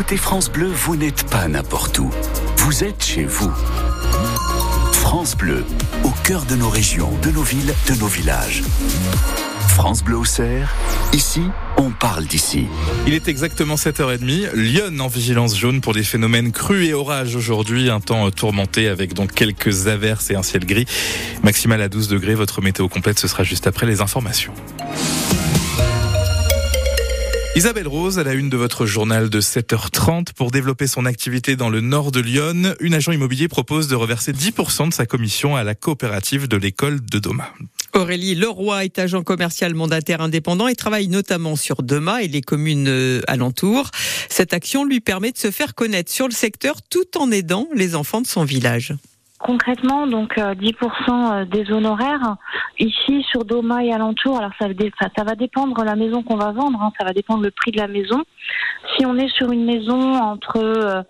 écoutez France Bleu, vous n'êtes pas n'importe où. Vous êtes chez vous. France Bleu, au cœur de nos régions, de nos villes, de nos villages. France Bleu au Cerf, ici, on parle d'ici. Il est exactement 7h30. Lyon en vigilance jaune pour des phénomènes crus et orages aujourd'hui. Un temps tourmenté avec donc quelques averses et un ciel gris. Maximal à 12 degrés. Votre météo complète, ce sera juste après les informations. Isabelle Rose, à la une de votre journal de 7h30, pour développer son activité dans le nord de Lyon, une agent immobilier propose de reverser 10% de sa commission à la coopérative de l'école de Doma. Aurélie Leroy est agent commercial mandataire indépendant et travaille notamment sur Doma et les communes euh, alentours. Cette action lui permet de se faire connaître sur le secteur tout en aidant les enfants de son village. Concrètement, donc 10% euh, euh, des honoraires ici sur Doma et alentour. Alors ça, ça va dépendre la maison qu'on va vendre, hein, ça va dépendre le prix de la maison. Si on est sur une maison entre euh,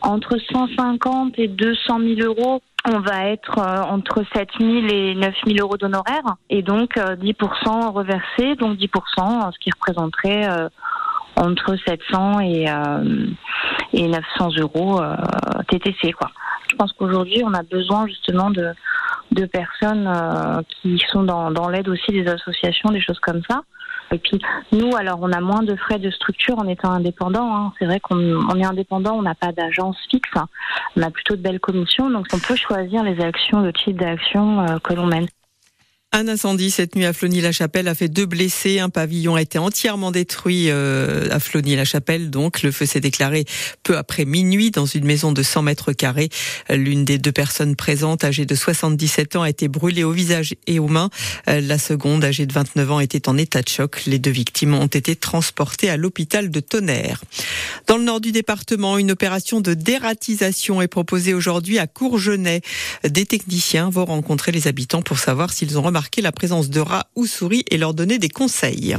entre 150 et 200 000 euros, on va être entre 7 000 et 9 000 euros d'honoraires et donc 10% reversés, donc 10%, ce qui représenterait entre 700 et, et 900 euros TTC quoi. Pense qu'aujourd'hui, on a besoin justement de, de personnes euh, qui sont dans, dans l'aide aussi des associations, des choses comme ça. Et puis nous, alors on a moins de frais de structure en étant indépendant. Hein. C'est vrai qu'on est indépendant, on n'a pas d'agence fixe, hein. on a plutôt de belles commissions, donc on peut choisir les actions, le type d'action euh, que l'on mène. Un incendie cette nuit à Flony-la-Chapelle a fait deux blessés. Un pavillon a été entièrement détruit euh, à Flony-la-Chapelle. Donc, le feu s'est déclaré peu après minuit dans une maison de 100 mètres carrés. L'une des deux personnes présentes, âgée de 77 ans, a été brûlée au visage et aux mains. Euh, la seconde, âgée de 29 ans, était en état de choc. Les deux victimes ont été transportées à l'hôpital de Tonnerre. Dans le nord du département, une opération de dératisation est proposée aujourd'hui à Courgenay. Des techniciens vont rencontrer les habitants pour savoir s'ils ont remarqué la présence de rats ou souris et leur donner des conseils.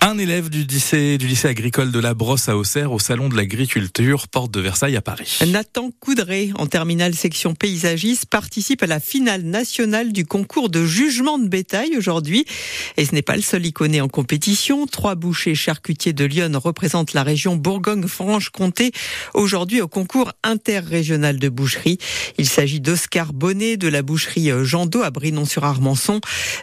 Un élève du lycée, du lycée agricole de la Brosse à Auxerre au salon de l'agriculture, porte de Versailles à Paris. Nathan Coudray, en terminale section paysagiste, participe à la finale nationale du concours de jugement de bétail aujourd'hui. Et ce n'est pas le seul iconé en compétition. Trois bouchers charcutiers de Lyon représentent la région Bourgogne-Franche-Comté aujourd'hui au concours interrégional de boucherie. Il s'agit d'Oscar Bonnet de la boucherie Jean à Brinon-sur-Armançon,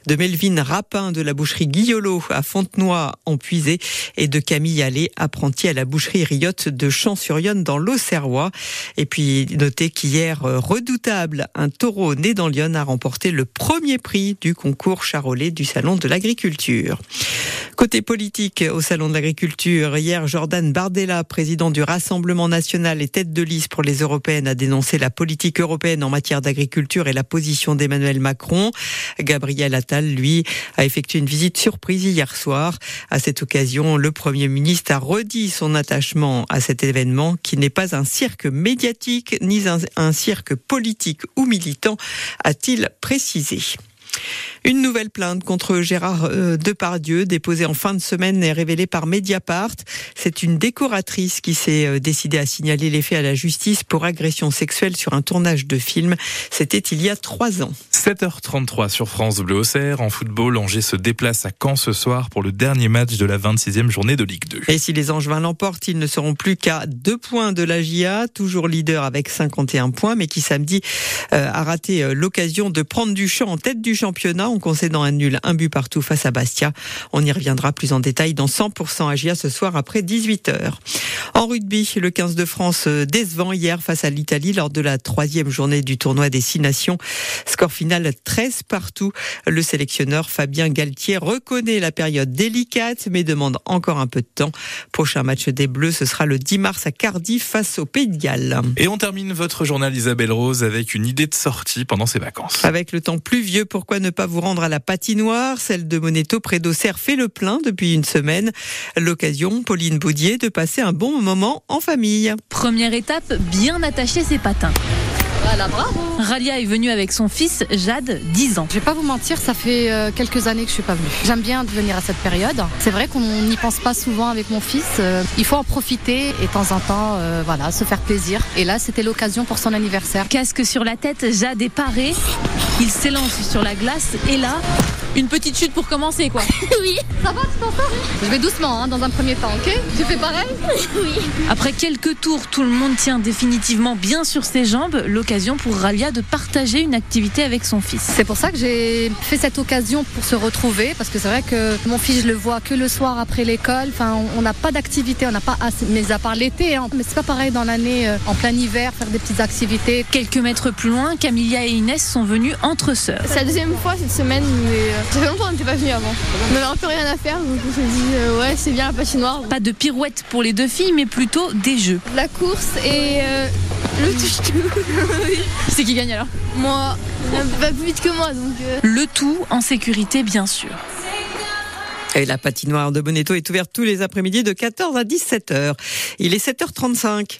de Melvin Rapin de la boucherie Guillolo à Fontenoy en Puisé et de Camille Allais, apprenti à la boucherie Riotte de Champs-sur-Yonne dans l'Auxerrois. Et puis notez qu'hier, euh, redoutable, un taureau né dans Lyon a remporté le premier prix du concours charolais du Salon de l'Agriculture. Côté politique, au Salon de l'Agriculture, hier, Jordan Bardella, président du Rassemblement national et tête de liste pour les européennes, a dénoncé la politique européenne en matière d'agriculture et la position d'Emmanuel Macron. Gabriel Attal, lui, a effectué une visite surprise hier soir. À cette occasion, le Premier ministre a redit son attachement à cet événement qui n'est pas un cirque médiatique ni un, un cirque politique ou militant, a-t-il précisé. Une nouvelle plainte contre Gérard euh, Depardieu, déposée en fin de semaine et révélée par Mediapart. C'est une décoratrice qui s'est euh, décidée à signaler les faits à la justice pour agression sexuelle sur un tournage de film. C'était il y a trois ans. 7h33 sur France Bleu Auxerre. En football, Angers se déplace à Caen ce soir pour le dernier match de la 26e journée de Ligue 2. Et si les Angevins l'emportent, ils ne seront plus qu'à deux points de la GIA, toujours leader avec 51 points, mais qui samedi euh, a raté l'occasion de prendre du champ en tête du championnat en concédant un nul, un but partout face à Bastia. On y reviendra plus en détail dans 100% Agia ce soir après 18h. En rugby, le 15 de France euh, décevant hier face à l'Italie lors de la troisième journée du tournoi des Six Nations. Score final 13 partout. Le sélectionneur Fabien Galtier reconnaît la période délicate mais demande encore un peu de temps. Prochain match des Bleus, ce sera le 10 mars à Cardiff face au Pays de Galles. Et on termine votre journal Isabelle Rose avec une idée de sortie pendant ses vacances. Avec le temps pluvieux, pourquoi ne pas vous rendre à la patinoire? Celle de Moneto près d'Auxerre fait le plein depuis une semaine. L'occasion, Pauline Baudier, de passer un bon moment en famille. Première étape, bien attacher ses patins. Voilà, bravo. Ralia est venue avec son fils Jade, 10 ans. Je vais pas vous mentir, ça fait euh, quelques années que je suis pas venue. J'aime bien venir à cette période. C'est vrai qu'on n'y pense pas souvent avec mon fils. Euh, il faut en profiter et de temps en temps, euh, voilà, se faire plaisir. Et là, c'était l'occasion pour son anniversaire. Casque sur la tête, Jade est paré. Il s'élance sur la glace et là, Une petite chute pour commencer, quoi. oui. Ça va, tu t'en Je vais doucement, hein, dans un premier temps, ok? Tu fais pareil? Oui. Après quelques tours, tout le monde tient définitivement bien sur ses jambes. L'occasion pour Ralia de partager une activité avec son fils. C'est pour ça que j'ai fait cette occasion pour se retrouver, parce que c'est vrai que mon fils, je le vois que le soir après l'école. Enfin, on n'a pas d'activité, on n'a pas, assez, mais à part l'été, hein. mais c'est pas pareil dans l'année, euh, en plein hiver, faire des petites activités. Quelques mètres plus loin, Camilla et Inès sont venues entre sœurs. C'est la deuxième fois cette semaine, mais euh, ça fait longtemps qu'on n'était pas venus avant. On n'avait un peu rien à faire, donc on s'est dit, euh, ouais, c'est bien la patinoire. Pas de pirouette pour les deux filles, mais plutôt des jeux. La course et euh, le touche-tout. C'est qui gagne alors moi, va plus vite que moi, donc. euh. Le tout en sécurité, bien sûr. Et la patinoire de Bonneto est ouverte tous les après-midi de 14 à 17h. Il est 7h35.